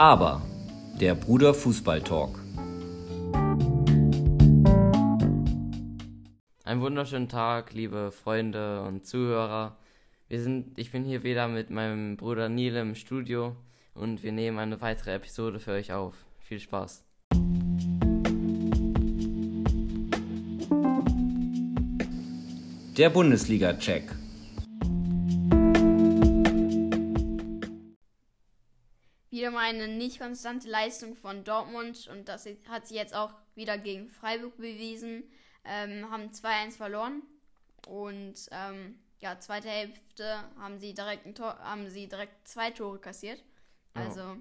Aber der Bruder Fußball Talk. Einen wunderschönen Tag, liebe Freunde und Zuhörer. Wir sind, ich bin hier wieder mit meinem Bruder Neil im Studio und wir nehmen eine weitere Episode für euch auf. Viel Spaß. Der Bundesliga-Check. Eine nicht konstante Leistung von Dortmund und das hat sie jetzt auch wieder gegen Freiburg bewiesen. Ähm, haben 2-1 verloren und ähm, ja, zweite Hälfte haben sie direkt ein Tor, haben sie direkt zwei Tore kassiert. Also oh.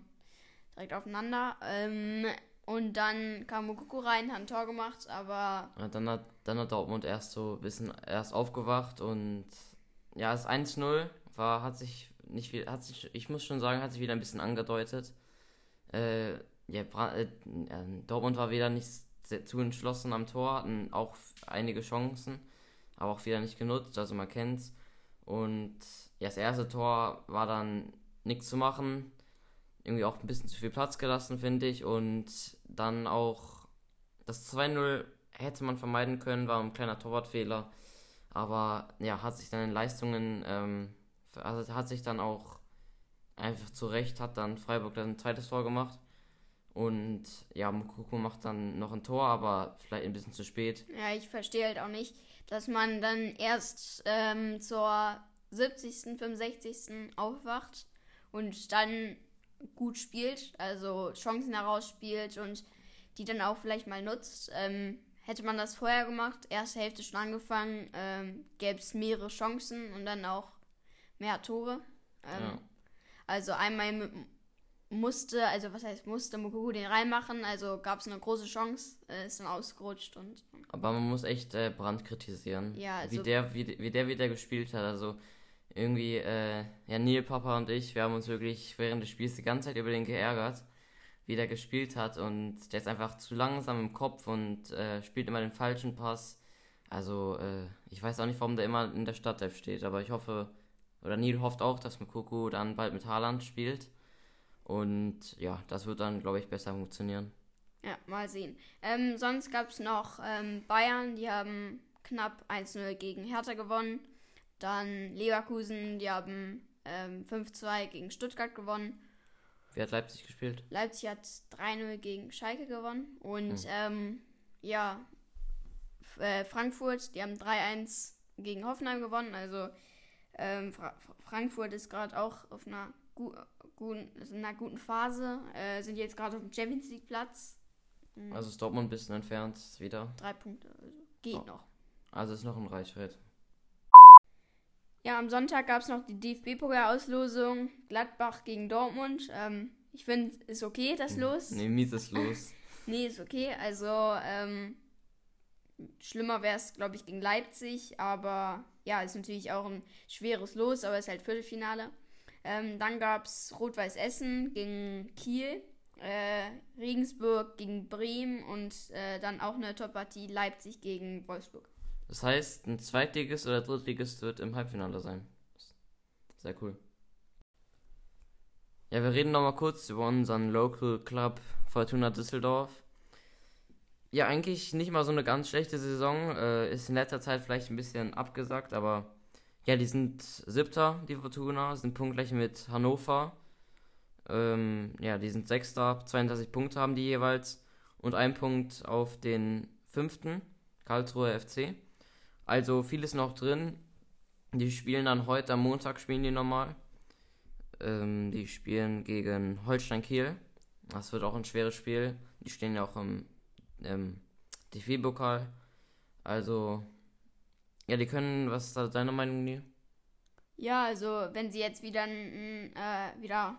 direkt aufeinander. Ähm, und dann kam Mukoko rein, hat ein Tor gemacht, aber. Ja, dann, hat, dann hat Dortmund erst so ein bisschen erst aufgewacht und ja, das 1-0 war, hat sich nicht viel, hat sich, ich muss schon sagen, hat sich wieder ein bisschen angedeutet. Äh, ja, äh, Dortmund war wieder nicht zu entschlossen am Tor, hatten auch einige Chancen, aber auch wieder nicht genutzt, also man kennt's. Und ja, das erste Tor war dann nichts zu machen. Irgendwie auch ein bisschen zu viel Platz gelassen, finde ich. Und dann auch das 2-0 hätte man vermeiden können, war ein kleiner Torwartfehler. Aber ja, hat sich dann in Leistungen, ähm, also hat sich dann auch einfach zurecht, hat dann Freiburg dann ein zweites Tor gemacht. Und ja, Mukoko macht dann noch ein Tor, aber vielleicht ein bisschen zu spät. Ja, ich verstehe halt auch nicht, dass man dann erst ähm, zur 70., 65. aufwacht und dann gut spielt, also Chancen herausspielt und die dann auch vielleicht mal nutzt. Ähm, hätte man das vorher gemacht, erste Hälfte schon angefangen, ähm, gäbe es mehrere Chancen und dann auch mehr Tore. Ähm, ja. Also einmal musste, also was heißt musste Mukoko den reinmachen, also gab es eine große Chance, äh, ist dann ausgerutscht und. Aber man muss echt äh, Brand kritisieren. Ja, also wie der, wie, wie der wieder gespielt hat, also irgendwie, äh, ja, Neil, Papa und ich, wir haben uns wirklich während des Spiels die ganze Zeit über den geärgert, wie der gespielt hat und der ist einfach zu langsam im Kopf und äh, spielt immer den falschen Pass. Also, äh, ich weiß auch nicht, warum der immer in der Startelf steht, aber ich hoffe, oder Neil hofft auch, dass Mukoko dann bald mit Haaland spielt. Und ja, das wird dann, glaube ich, besser funktionieren. Ja, mal sehen. Ähm, sonst gab es noch ähm, Bayern, die haben knapp 1-0 gegen Hertha gewonnen. Dann Leverkusen, die haben ähm, 5-2 gegen Stuttgart gewonnen. Wer hat Leipzig gespielt? Leipzig hat 3-0 gegen Schalke gewonnen. Und hm. ähm, ja, äh, Frankfurt, die haben 3-1 gegen Hoffenheim gewonnen. Also ähm, Fra Frankfurt ist gerade auch auf einer, gu guten, in einer guten Phase. Äh, sind jetzt gerade auf dem Champions League Platz. Mhm. Also ist Dortmund ein bisschen entfernt wieder. Drei Punkte, also geht oh. noch. Also ist noch ein Reichweite. Ja, am Sonntag gab es noch die DFB-Pokal-Auslosung. Gladbach gegen Dortmund. Ähm, ich finde, ist okay, das hm. Los. Nee, mies ist los. nee, ist okay. Also, ähm, schlimmer wäre es, glaube ich, gegen Leipzig. Aber ja, ist natürlich auch ein schweres Los, aber es ist halt Viertelfinale. Ähm, dann gab es Rot-Weiß Essen gegen Kiel. Äh, Regensburg gegen Bremen und äh, dann auch eine Top-Partie Leipzig gegen Wolfsburg. Das heißt, ein Zweitligist oder Drittligist wird im Halbfinale sein. Sehr cool. Ja, wir reden nochmal kurz über unseren Local Club Fortuna Düsseldorf. Ja, eigentlich nicht mal so eine ganz schlechte Saison. Äh, ist in letzter Zeit vielleicht ein bisschen abgesagt, aber ja, die sind Siebter, die Fortuna, sind punktgleich mit Hannover. Ähm, ja, die sind Sechster, 32 Punkte haben die jeweils und ein Punkt auf den fünften, Karlsruhe FC. Also vieles noch drin. Die spielen dann heute am Montag, spielen die nochmal. Ähm, die spielen gegen Holstein Kiel. Das wird auch ein schweres Spiel. Die stehen ja auch im, im DFB-Pokal. Also, ja, die können, was ist da deine Meinung, Neil? Ja, also wenn sie jetzt wieder, äh, wieder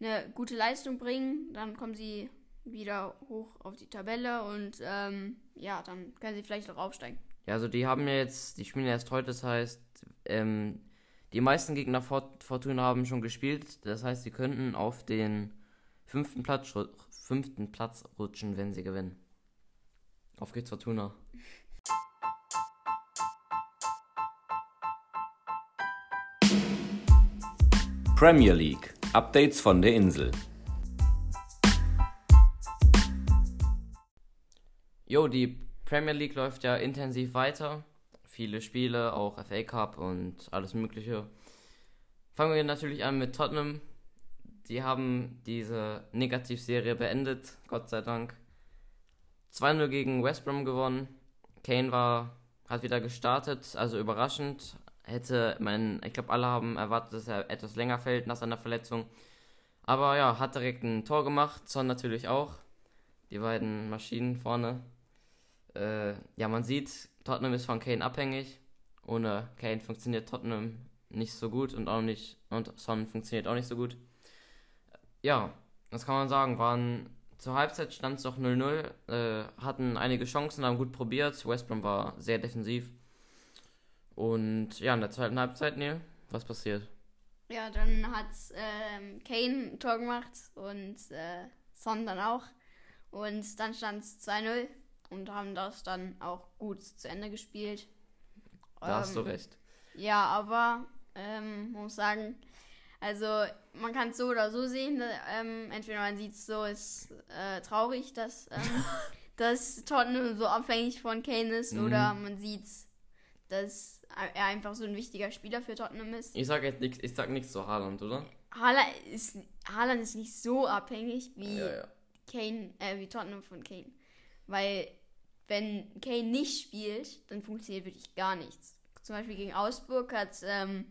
eine gute Leistung bringen, dann kommen sie wieder hoch auf die Tabelle und ähm, ja, dann können sie vielleicht auch aufsteigen. Ja, also die haben ja jetzt, die spielen erst heute, das heißt, ähm, die meisten Gegner Fortuna haben schon gespielt, das heißt, sie könnten auf den fünften Platz, fünften Platz rutschen, wenn sie gewinnen. Auf geht's, Fortuna. Premier League. Updates von der Insel. Jo, die Premier League läuft ja intensiv weiter. Viele Spiele, auch FA Cup und alles Mögliche. Fangen wir natürlich an mit Tottenham. Die haben diese Negativserie beendet, Gott sei Dank. 2-0 gegen West Brom gewonnen. Kane war, hat wieder gestartet, also überraschend. Hätte man, ich glaube, alle haben erwartet, dass er etwas länger fällt nach seiner Verletzung. Aber ja, hat direkt ein Tor gemacht, Son natürlich auch. Die beiden Maschinen vorne. Äh, ja, man sieht, Tottenham ist von Kane abhängig. Ohne Kane funktioniert Tottenham nicht so gut und auch nicht und Son funktioniert auch nicht so gut. Ja, das kann man sagen. Waren zur Halbzeit stand es noch 0-0, äh, hatten einige Chancen, haben gut probiert. West Brom war sehr defensiv. Und ja, in der zweiten Halbzeit, Neil, was passiert? Ja, dann hat ähm, Kane ein Tor gemacht und äh, Son dann auch. Und dann stand es 2-0 und haben das dann auch gut zu Ende gespielt. Da ähm, hast du recht. Ja, aber ähm, muss sagen, also man kann es so oder so sehen. Ähm, entweder man sieht es so, ist äh, traurig, dass, ähm, dass Tottenham so abhängig von Kane ist, mhm. oder man sieht es, dass er einfach so ein wichtiger Spieler für Tottenham ist. Ich sage jetzt nichts, ich sag nichts zu Haaland, oder? Haaland ist, Haaland ist nicht so abhängig wie ja, ja. Kane, äh, wie Tottenham von Kane. Weil wenn Kane nicht spielt, dann funktioniert wirklich gar nichts. Zum Beispiel gegen Augsburg hat ähm,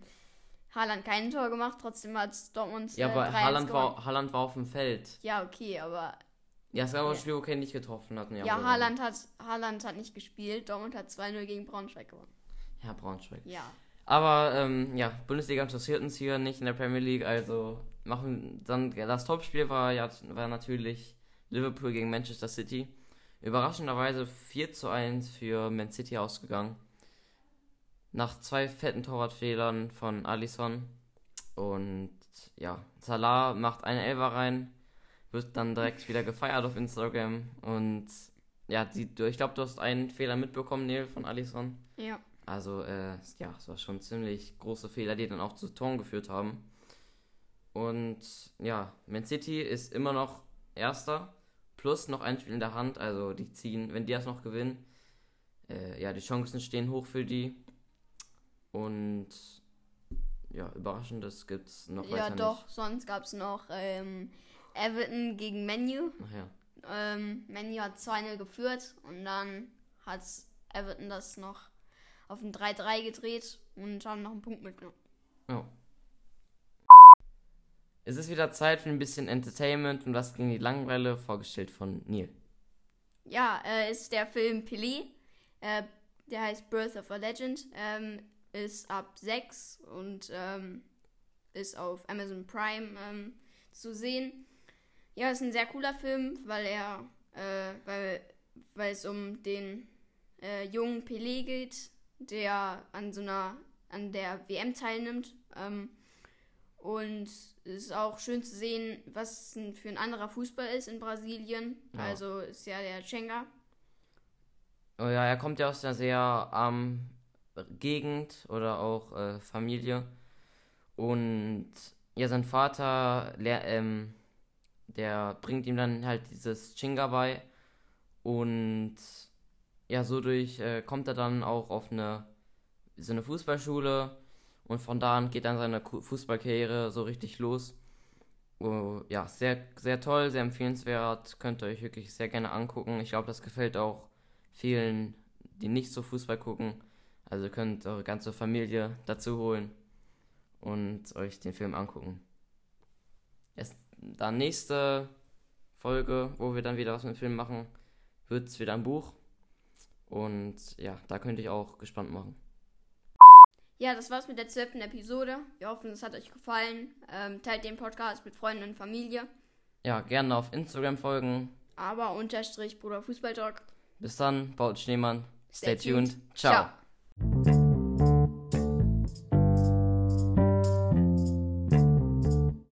Haaland kein Tor gemacht, trotzdem hat Dortmund. Ja, äh, aber Haaland war, Haaland war auf dem Feld. Ja, okay, aber. Ja, es gab aber Spiel, wo Kane nicht getroffen hat. Ja, ja Haaland, hat, Haaland hat nicht gespielt, Dortmund hat 2-0 gegen Braunschweig gewonnen. Ja, Braunschweig. Ja. Aber ähm, ja, Bundesliga interessiert uns hier nicht in der Premier League, also machen dann das Topspiel war ja war natürlich Liverpool gegen Manchester City. Überraschenderweise 4 zu 1 für Man City ausgegangen. Nach zwei fetten Torwartfehlern von Alisson. Und ja, Salah macht eine Elfer rein, wird dann direkt wieder gefeiert auf Instagram. Und ja, die, ich glaube, du hast einen Fehler mitbekommen, Neil, von Alisson. Ja. Also, äh, ja, es war schon ziemlich große Fehler, die dann auch zu Toren geführt haben. Und ja, Man City ist immer noch Erster, plus noch ein Spiel in der Hand. Also, die ziehen, wenn die das noch gewinnen, äh, ja, die Chancen stehen hoch für die. Und ja, Überraschendes gibt es noch ja, weiter Ja, doch, nicht. sonst gab es noch ähm, Everton gegen Menu. Ach ja. Ähm, Menu hat 2-0 geführt und dann hat Everton das noch auf ein 3-3 gedreht und haben noch einen Punkt mitgenommen. Oh. Es ist wieder Zeit für ein bisschen Entertainment und was gegen die Langeweile vorgestellt von Neil. Ja, äh, ist der Film Pelé. Äh, der heißt Birth of a Legend. Ähm, ist ab 6 und ähm, ist auf Amazon Prime ähm, zu sehen. Ja, ist ein sehr cooler Film, weil er, äh, weil, weil es um den äh, jungen Pelé geht, der an so einer, an der WM teilnimmt. Ähm, und es ist auch schön zu sehen, was für ein anderer Fußball ist in Brasilien. Ja. Also ist ja der Chenga. Oh ja, er kommt ja aus einer sehr armen Gegend oder auch äh, Familie. Und ja, sein Vater, ähm, der bringt ihm dann halt dieses Chinga bei. Und ja, so durch äh, kommt er dann auch auf eine so eine Fußballschule und von da an geht dann seine Fußballkarriere so richtig los. Oh, ja, sehr, sehr toll, sehr empfehlenswert. Könnt ihr euch wirklich sehr gerne angucken. Ich glaube, das gefällt auch vielen, die nicht so Fußball gucken. Also könnt eure ganze Familie dazu holen und euch den Film angucken. Erst dann nächste Folge, wo wir dann wieder was mit dem Film machen, wird es wieder ein Buch. Und ja, da könnt ihr auch gespannt machen. Ja, das war's mit der zwölften Episode. Wir hoffen, es hat euch gefallen. Ähm, teilt den Podcast mit Freunden und Familie. Ja, gerne auf Instagram folgen. Aber unterstrich Bruder Fußballtalk. Bis dann, Paul Schneemann. Stay, Stay tuned. tuned. Ciao. Ciao. Thank you